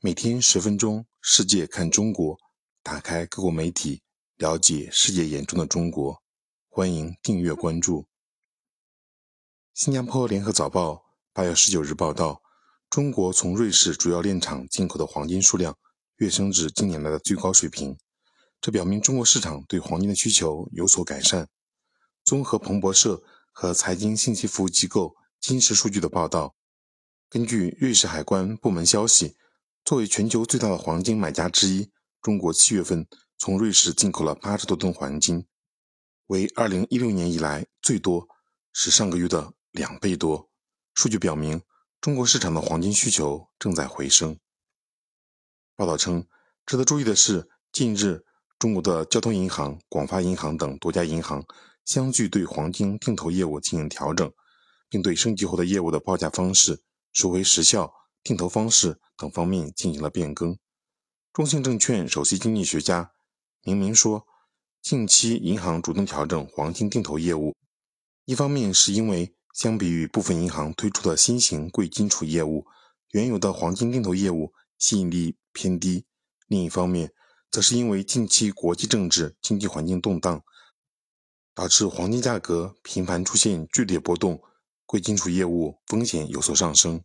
每天十分钟，世界看中国，打开各国媒体，了解世界眼中的中国。欢迎订阅关注。新加坡联合早报八月十九日报道，中国从瑞士主要炼厂进口的黄金数量跃升至近年来的最高水平，这表明中国市场对黄金的需求有所改善。综合彭博社和财经信息服务机构金石数据的报道，根据瑞士海关部门消息。作为全球最大的黄金买家之一，中国七月份从瑞士进口了八十多吨黄金，为二零一六年以来最多，是上个月的两倍多。数据表明，中国市场的黄金需求正在回升。报道称，值得注意的是，近日中国的交通银行、广发银行等多家银行相继对黄金定投业务进行调整，并对升级后的业务的报价方式、收回时效。定投方式等方面进行了变更。中信证券首席经济学家明明说，近期银行主动调整黄金定投业务，一方面是因为相比于部分银行推出的新型贵金属业务，原有的黄金定投业务吸引力偏低；另一方面，则是因为近期国际政治经济环境动荡，导致黄金价格频繁出现剧烈波动，贵金属业务风险有所上升。